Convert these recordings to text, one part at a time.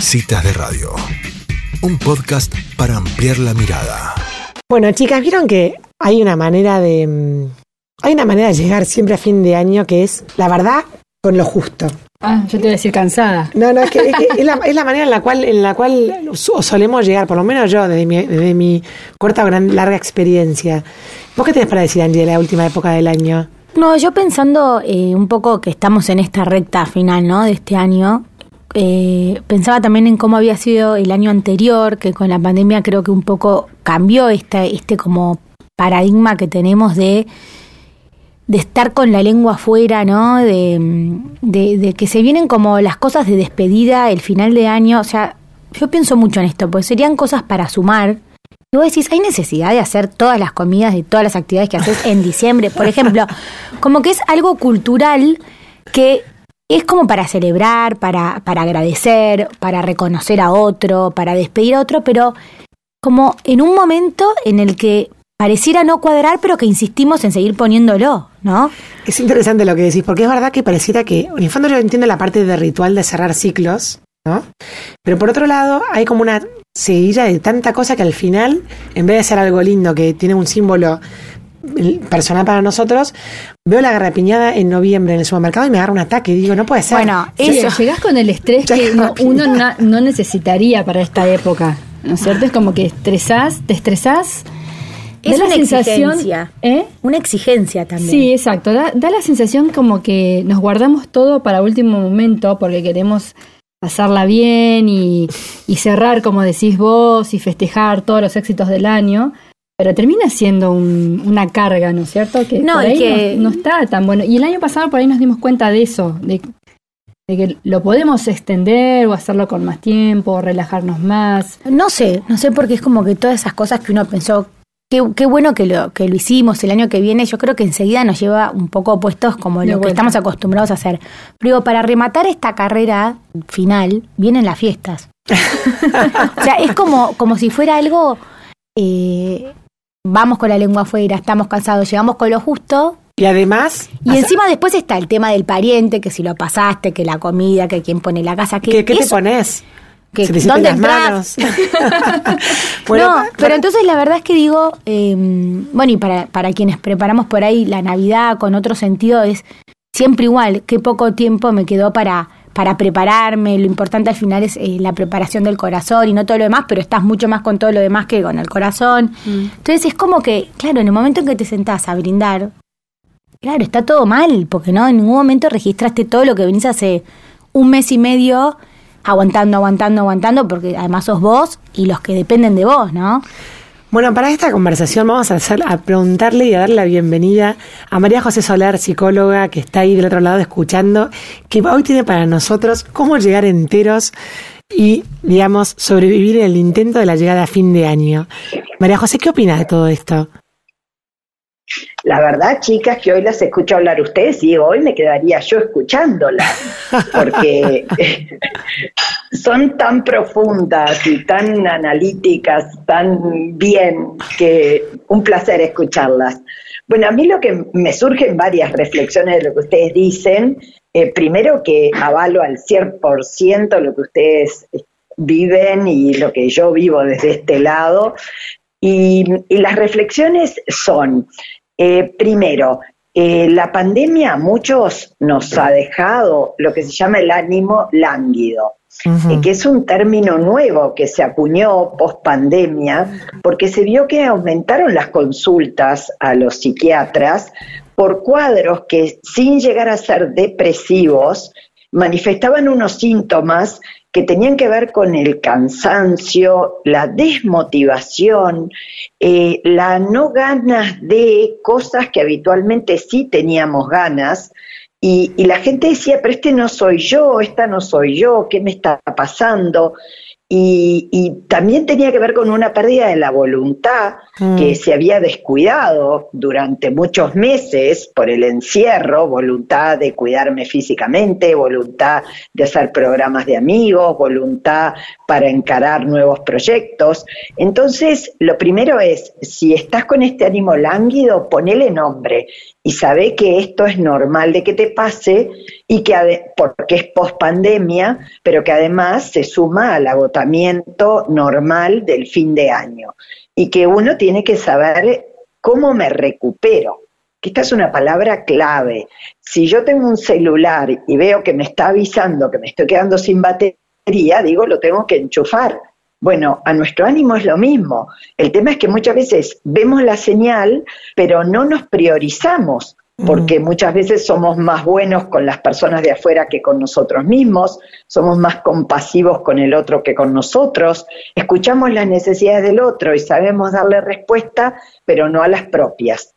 Citas de Radio, un podcast para ampliar la mirada. Bueno, chicas, vieron que hay una manera de. mm, Hay una manera de llegar siempre a fin de año que es, la verdad, con lo justo. Ah, yo te iba a decir cansada. No, no, es que, es, que es la, es la manera en la cual, en la cual so- solemos llegar, por lo menos yo, desde mi, desde mi corta o gran, larga experiencia. ¿Vos qué tenés para decir, Angie, de la última época del año? No, yo pensando eh, un poco que estamos en esta recta final, ¿no? De este año, eh, pensaba también en cómo había sido el año anterior, que con la pandemia creo que un poco cambió este, este como paradigma que tenemos de de estar con la lengua afuera, ¿no? De, de, que se vienen como las cosas de despedida, el final de año. O sea, yo pienso mucho en esto, pues serían cosas para sumar. Y vos decís, ¿hay necesidad de hacer todas las comidas de todas las actividades que haces en diciembre? Por ejemplo, como que es algo cultural que es como para celebrar, para, para agradecer, para reconocer a otro, para despedir a otro, pero como en un momento en el que pareciera no cuadrar, pero que insistimos en seguir poniéndolo, ¿no? Es interesante lo que decís, porque es verdad que pareciera que, en el fondo yo entiendo la parte de ritual de cerrar ciclos, ¿no? Pero por otro lado, hay como una seguilla de tanta cosa que al final, en vez de ser algo lindo que tiene un símbolo personal para nosotros, veo la garrapiñada en noviembre en el supermercado y me agarra un ataque y digo, no puede ser. Bueno, Sí, eso. llegás con el estrés que no- uno na- no necesitaría para esta época, ¿no es cierto? Es como que estresás, te estresás. Es da una sensación- exigencia. ¿Eh? Una exigencia también. Sí, exacto. Da, da la sensación como que nos guardamos todo para último momento porque queremos pasarla bien y, y cerrar, como decís vos, y festejar todos los éxitos del año. Pero termina siendo un- una carga, ¿no es cierto? Que No, por ahí que- no, no está tan bueno. Y el año pasado por ahí nos dimos cuenta de eso, de, de que lo podemos extender o hacerlo con más tiempo, o relajarnos más. No sé, no sé porque es como que todas esas cosas que uno pensó, qué, qué bueno que lo, que lo hicimos el año que viene, yo creo que enseguida nos lleva un poco opuestos como De lo que estamos acostumbrados a hacer. Pero digo, para rematar esta carrera final, vienen las fiestas. o sea, es como, como si fuera algo, eh, vamos con la lengua afuera, estamos cansados, llegamos con lo justo. Y además, Y encima después está el tema del pariente, que si lo pasaste, que la comida, que quién pone la casa, que ¿qué, qué te eso- pones? que Se te sienten ¿Dónde las manos. Bueno, no, pero entonces la verdad es que digo, eh, bueno, y para, para quienes preparamos por ahí la Navidad con otro sentido es siempre igual, qué poco tiempo me quedó para, para prepararme, lo importante al final es eh, la preparación del corazón y no todo lo demás, pero estás mucho más con todo lo demás que con el corazón. Entonces es como que, claro, en el momento en que te sentás a brindar, claro, está todo mal, porque no en ningún momento registraste todo lo que venís hace un mes y medio aguantando, aguantando, aguantando, porque además sos vos y los que dependen de vos, ¿no? Bueno, para esta conversación vamos a, hacer, a preguntarle y a darle la bienvenida a María José Solar, psicóloga, que está ahí del otro lado escuchando, que hoy tiene para nosotros cómo llegar enteros y, digamos, sobrevivir en el intento de la llegada a fin de año. María José, ¿qué opinas de todo esto? La verdad, chicas, que hoy las escucho hablar ustedes y hoy me quedaría yo escuchándolas, porque son tan profundas y tan analíticas, tan bien, que un placer escucharlas. Bueno, a mí lo que me surgen varias reflexiones de lo que ustedes dicen. Eh, primero que avalo al 100% lo que ustedes viven y lo que yo vivo desde este lado. Y, las reflexiones son, eh, primero, eh, la pandemia a muchos nos ha dejado lo que se llama el ánimo lánguido, que es un término nuevo que se acuñó post pandemia, porque se vio que aumentaron las consultas a los psiquiatras por cuadros que sin llegar a ser depresivos manifestaban unos síntomas que tenían que ver con el cansancio, la desmotivación, eh, la no ganas de cosas que habitualmente sí teníamos ganas. Y, y la gente decía, pero este no soy yo, esta no soy yo, ¿qué me está pasando? Y, también tenía que ver con una pérdida de la voluntad Mm. que se había descuidado durante muchos meses por el encierro, voluntad de cuidarme físicamente, voluntad de hacer programas de amigos, voluntad para encarar nuevos proyectos. Entonces, lo primero es, si estás con este ánimo lánguido, ponele nombre y sabe que esto es normal de que te pase y que porque es post pandemia, pero que además se suma al agotamiento normal del fin de año y que uno tiene que saber cómo me recupero. Que esta es una palabra clave. Si yo tengo un celular y veo que me está avisando que me estoy quedando sin batería, digo, lo tengo que enchufar. Bueno, a nuestro ánimo es lo mismo. El tema es que muchas veces vemos la señal, pero no nos priorizamos, porque muchas veces somos más buenos con las personas de afuera que con nosotros mismos, somos más compasivos con el otro que con nosotros, escuchamos las necesidades del otro y sabemos darle respuesta, pero no a las propias.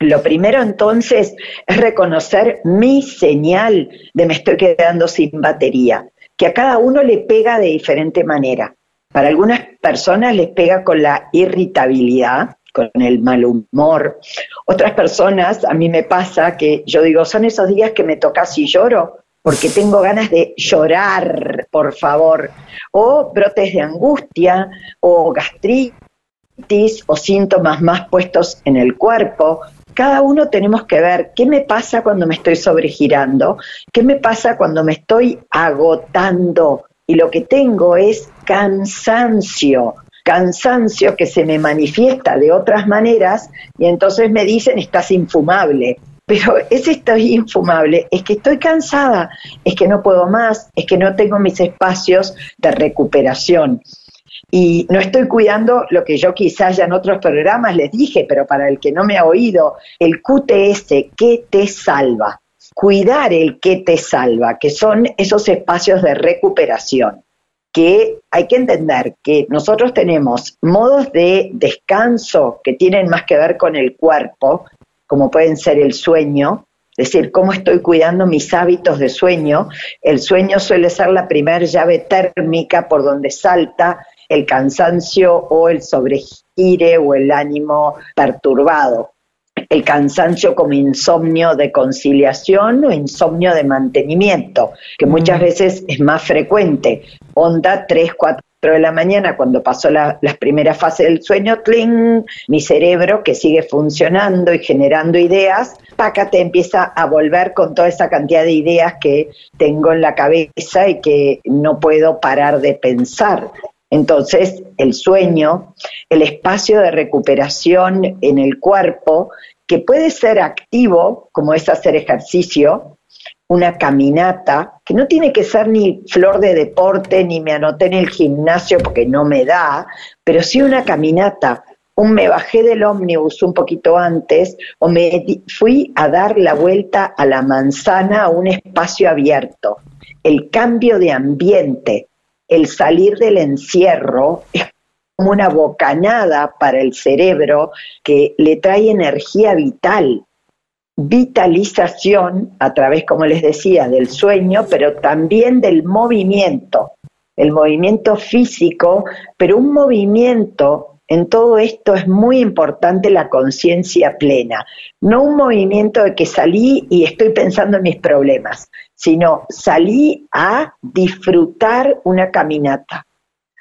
Lo primero entonces es reconocer mi señal de me estoy quedando sin batería, que a cada uno le pega de diferente manera. Para algunas personas les pega con la irritabilidad, con el mal humor. Otras personas, a mí me pasa que yo digo, son esos días que me tocas y lloro, porque tengo ganas de llorar, por favor. O brotes de angustia, o gastritis, o síntomas más puestos en el cuerpo. Cada uno tenemos que ver qué me pasa cuando me estoy sobregirando, qué me pasa cuando me estoy agotando. Y lo que tengo es cansancio, cansancio que se me manifiesta de otras maneras y entonces me dicen estás infumable. Pero ese estoy infumable, es que estoy cansada, es que no puedo más, es que no tengo mis espacios de recuperación. Y no estoy cuidando lo que yo quizás ya en otros programas les dije, pero para el que no me ha oído, el QTS, ¿qué te salva? Cuidar el que te salva, que son esos espacios de recuperación que hay que entender que nosotros tenemos modos de descanso que tienen más que ver con el cuerpo, como pueden ser el sueño, es decir, cómo estoy cuidando mis hábitos de sueño. El sueño suele ser la primera llave térmica por donde salta el cansancio o el sobregire o el ánimo perturbado. El cansancio como insomnio de conciliación o insomnio de mantenimiento, que muchas veces es más frecuente. Onda 3, 4 de la mañana, cuando pasó la, las primeras fases del sueño, ¡tling! mi cerebro que sigue funcionando y generando ideas, pácate, empieza a volver con toda esa cantidad de ideas que tengo en la cabeza y que no puedo parar de pensar. Entonces, el sueño, el espacio de recuperación en el cuerpo, que puede ser activo, como es hacer ejercicio, una caminata, que no tiene que ser ni flor de deporte, ni me anoté en el gimnasio porque no me da, pero sí una caminata. Un me bajé del ómnibus un poquito antes o me fui a dar la vuelta a la manzana a un espacio abierto. El cambio de ambiente, el salir del encierro es como una bocanada para el cerebro que le trae energía vital, vitalización a través, como les decía, del sueño, pero también del movimiento, el movimiento físico, pero un movimiento, en todo esto es muy importante la conciencia plena, no un movimiento de que salí y estoy pensando en mis problemas, sino salí a disfrutar una caminata,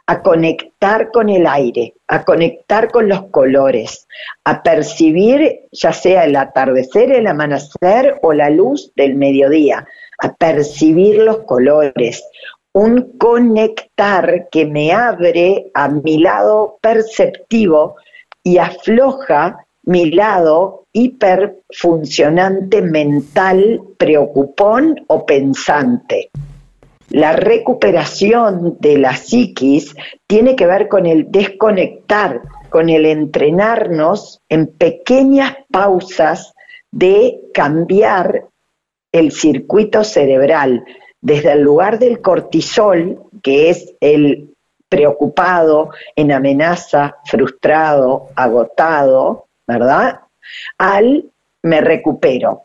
a conectar con el aire, a conectar con los colores, a percibir ya sea el atardecer, el amanecer o la luz del mediodía, a percibir los colores, un conectar que me abre a mi lado perceptivo y afloja mi lado hiperfuncionante mental, preocupón o pensante. La recuperación de la psiquis tiene que ver con el desconectar, con el entrenarnos en pequeñas pausas de cambiar el circuito cerebral desde el lugar del cortisol, que es el preocupado, en amenaza, frustrado, agotado, ¿verdad? Al me recupero.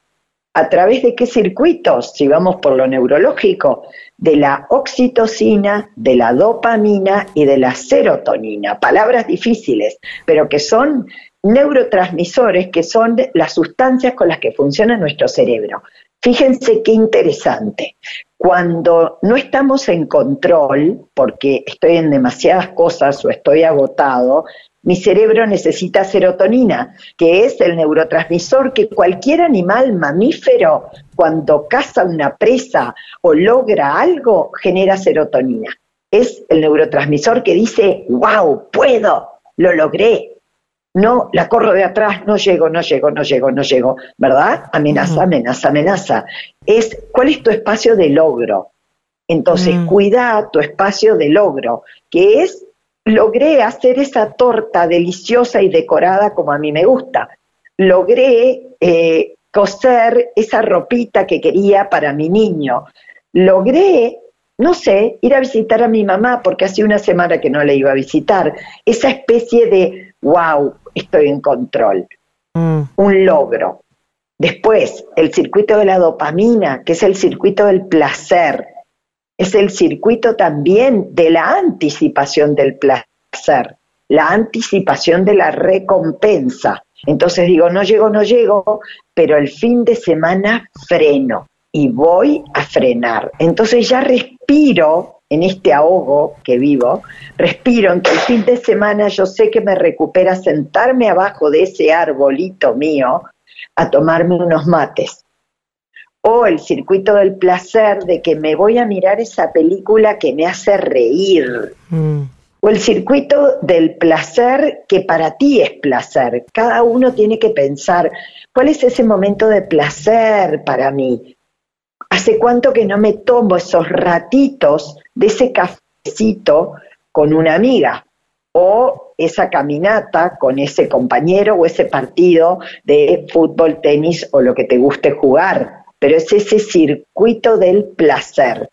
¿A través de qué circuitos? Si vamos por lo neurológico, de la oxitocina, de la dopamina y de la serotonina. Palabras difíciles, pero que son neurotransmisores, que son las sustancias con las que funciona nuestro cerebro. Fíjense qué interesante. Cuando no estamos en control, porque estoy en demasiadas cosas o estoy agotado, mi cerebro necesita serotonina, que es el neurotransmisor que cualquier animal mamífero, cuando caza una presa o logra algo, genera serotonina. Es el neurotransmisor que dice, wow, puedo, lo logré, no, la corro de atrás, no llego, no llego, no llego, no llego, ¿verdad? Amenaza, amenaza, amenaza. Es, ¿cuál es tu espacio de logro? Entonces, mm. cuida tu espacio de logro, que es, logré hacer esa torta deliciosa y decorada como a mí me gusta. Logré eh, coser esa ropita que quería para mi niño. Logré no sé, ir a visitar a mi mamá porque hace una semana que no le iba a visitar. Esa especie de, wow, estoy en control. Mm. Un logro. Después, el circuito de la dopamina, que es el circuito del placer. Es el circuito también de la anticipación del placer, la anticipación de la recompensa. Entonces digo, no llego, no llego, pero el fin de semana freno y voy a frenar. Entonces ya respiro en este ahogo que vivo, respiro en que el fin de semana yo sé que me recupera sentarme abajo de ese arbolito mío a tomarme unos mates. O el circuito del placer de que me voy a mirar esa película que me hace reír. Mm. O el circuito del placer que para ti es placer. Cada uno tiene que pensar, ¿cuál es ese momento de placer para mí? ¿Hace cuánto que no me tomo esos ratitos de ese cafecito con una amiga? O esa caminata con ese compañero o ese partido de fútbol, tenis o lo que te guste jugar. Pero es ese circuito del placer,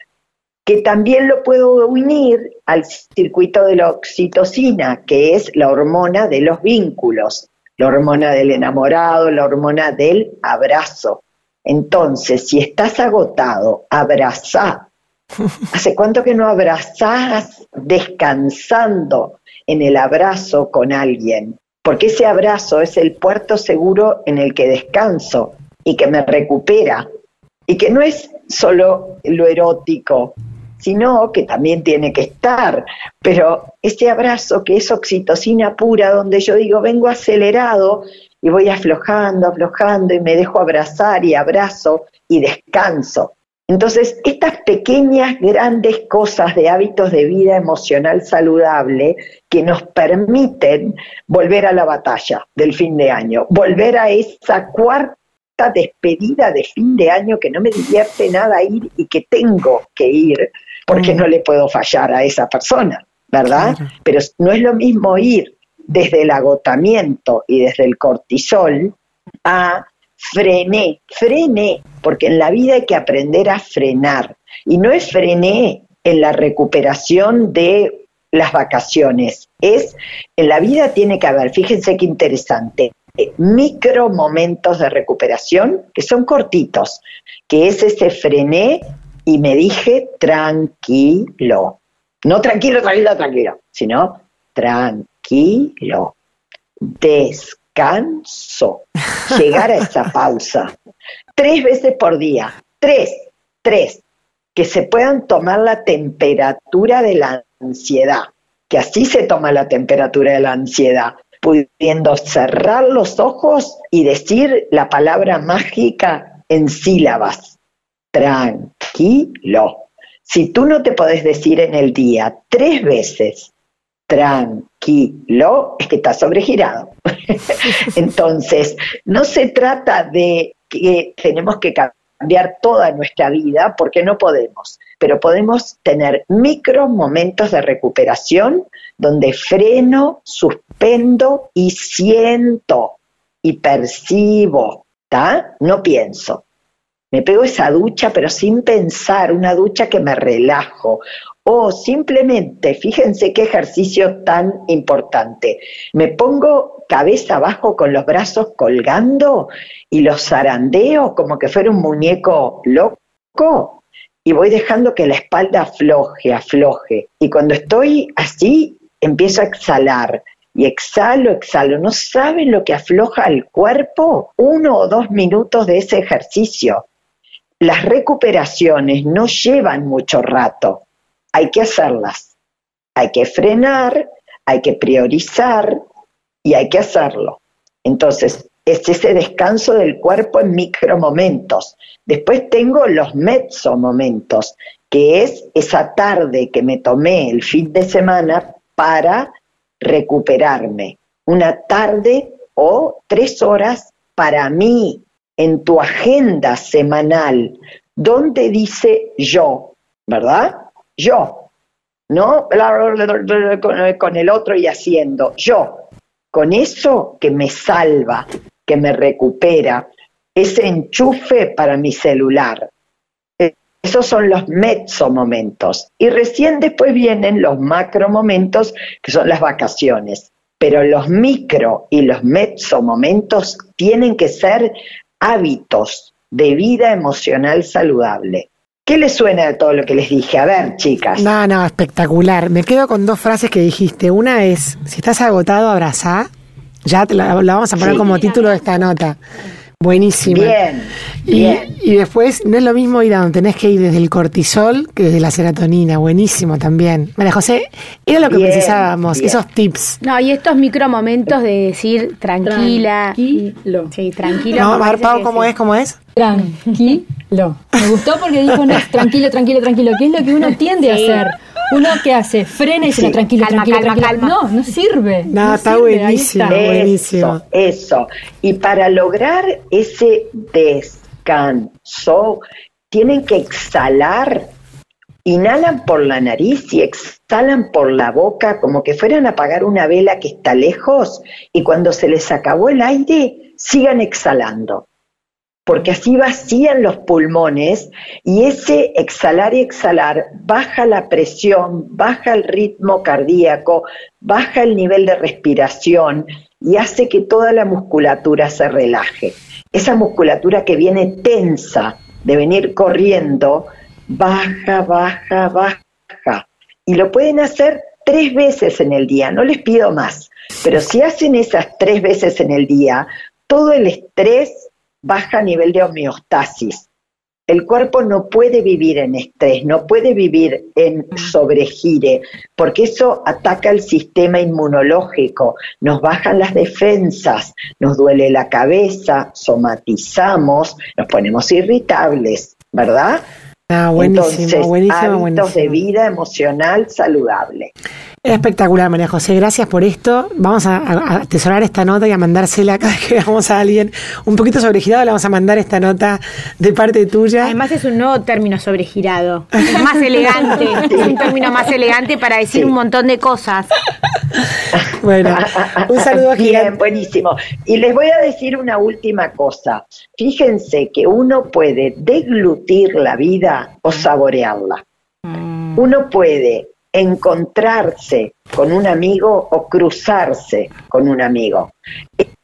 que también lo puedo unir al circuito de la oxitocina, que es la hormona de los vínculos, la hormona del enamorado, la hormona del abrazo. Entonces, si estás agotado, abrazá. ¿Hace cuánto que no abrazás descansando en el abrazo con alguien? Porque ese abrazo es el puerto seguro en el que descanso y que me recupera. Y que no es solo lo erótico, sino que también tiene que estar. Pero ese abrazo que es oxitocina pura, donde yo digo, vengo acelerado y voy aflojando, aflojando y me dejo abrazar y abrazo y descanso. Entonces, estas pequeñas, grandes cosas de hábitos de vida emocional saludable que nos permiten volver a la batalla del fin de año, volver a esa cuarta despedida de fin de año que no me divierte nada ir y que tengo que ir porque mm. no le puedo fallar a esa persona, ¿verdad? Pero no es lo mismo ir desde el agotamiento y desde el cortisol a frené, frené, porque en la vida hay que aprender a frenar. Y no es frené en la recuperación de las vacaciones, es en la vida tiene que haber, fíjense qué interesante, micro momentos de recuperación que son cortitos, que es ese frené y me dije tranquilo. No tranquilo, tranquilo, tranquilo, sino tranquilo tranquilo, descanso, llegar a esa pausa. Tres veces por día, tres, tres, que se puedan tomar la temperatura de la ansiedad, que así se toma la temperatura de la ansiedad, pudiendo cerrar los ojos y decir la palabra mágica en sílabas. Tranquilo. Si tú no te podés decir en el día tres veces, tranquilo, es que está sobregirado. Entonces, no se trata de que tenemos que cambiar toda nuestra vida, porque no podemos, pero podemos tener micro momentos de recuperación donde freno, suspendo y siento y percibo, ¿está? No pienso. Me pego esa ducha, pero sin pensar, una ducha que me relajo, O simplemente, fíjense qué ejercicio tan importante. Me pongo cabeza abajo con los brazos colgando y los zarandeo como que fuera un muñeco loco y voy dejando que la espalda afloje, afloje. Y cuando estoy así, empiezo a exhalar. Y exhalo, exhalo. ¿No saben lo que afloja el cuerpo? Uno o dos minutos de ese ejercicio. Las recuperaciones no llevan mucho rato hay que hacerlas. Hay que frenar, hay que priorizar y hay que hacerlo. Entonces, es ese descanso del cuerpo en micromomentos. Después tengo los momentos, que es esa tarde que me tomé el fin de semana para recuperarme. Una tarde o tres horas para mí en tu agenda semanal, donde dice yo, ¿verdad? Yo, no con el otro y haciendo, yo, con eso que me salva, que me recupera, ese enchufe para mi celular. Esos son los mezzo momentos. Y recién después vienen los macro momentos, que son las vacaciones. Pero los micro y los mezzo momentos tienen que ser hábitos de vida emocional saludable. ¿Qué les suena de todo lo que les dije? A ver, chicas. No, no, espectacular. Me quedo con dos frases que dijiste. Una es, si estás agotado, abrazá. Ya la, vamos a poner como título de esta nota. Buenísimo. Bien, y, bien. Y después, no es lo mismo ir a donde tenés que ir desde el cortisol que desde la serotonina. Buenísimo también. María José, era lo que precisábamos, esos tips. No, y estos micro momentos de decir tranquila. Tranquilo. Sí, tranquilo. No, Pau, ¿cómo es? ¿Cómo es? Tranquilo. Me gustó porque dijo no, tranquilo, tranquilo, tranquilo, ¿Qué es lo que uno tiende a hacer. Uno que hace, frena y dice, tranquilo, tranquilo, tranquilo. No, no sirve. No, está buenísimo, buenísimo. Eso, Y para lograr ese descanso, tienen que exhalar. Inhalan por la nariz y exhalan por la boca como que fueran a apagar una vela que está lejos y cuando se les acabó el aire, sigan exhalando porque así vacían los pulmones y ese exhalar y exhalar baja la presión, baja el ritmo cardíaco, baja el nivel de respiración y hace que toda la musculatura se relaje. Esa musculatura que viene tensa de venir corriendo, baja, baja, baja. Y lo pueden hacer tres veces en el día, no les pido más. Pero si hacen esas tres veces en el día, todo el estrés baja nivel de homeostasis. El cuerpo no puede vivir en estrés, no puede vivir en sobregire, porque eso ataca el sistema inmunológico, nos bajan las defensas, nos duele la cabeza, somatizamos, nos ponemos irritables, ¿verdad? Ah, buenísimo, Entonces, de vida emocional saludable. Espectacular, María José. Gracias por esto. Vamos a, atesorar esta nota y a mandársela cada vez que veamos a alguien un poquito sobregirado. Le vamos a mandar esta nota de parte tuya. Además, es un nuevo término sobregirado. Es más elegante. es un término más elegante para decir un montón de cosas. Bueno, un saludo Bien, buenísimo. Y les voy a decir una última cosa. Fíjense que uno puede deglutir la vida o saborearla. Mm. Uno puede encontrarse con un amigo o cruzarse con un amigo.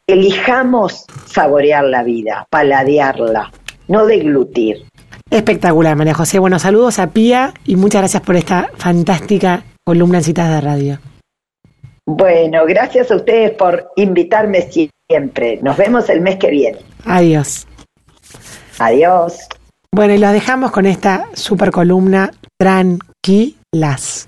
Elijamos saborear la vida, paladearla, no deglutir. Espectacular, María José. Bueno, saludos a Pía y muchas gracias por esta fantástica columna en citas de radio. Bueno, gracias a ustedes por invitarme siempre. Nos vemos el mes que viene. Adiós. Adiós. Bueno, y los dejamos con esta super columna Tranquilas.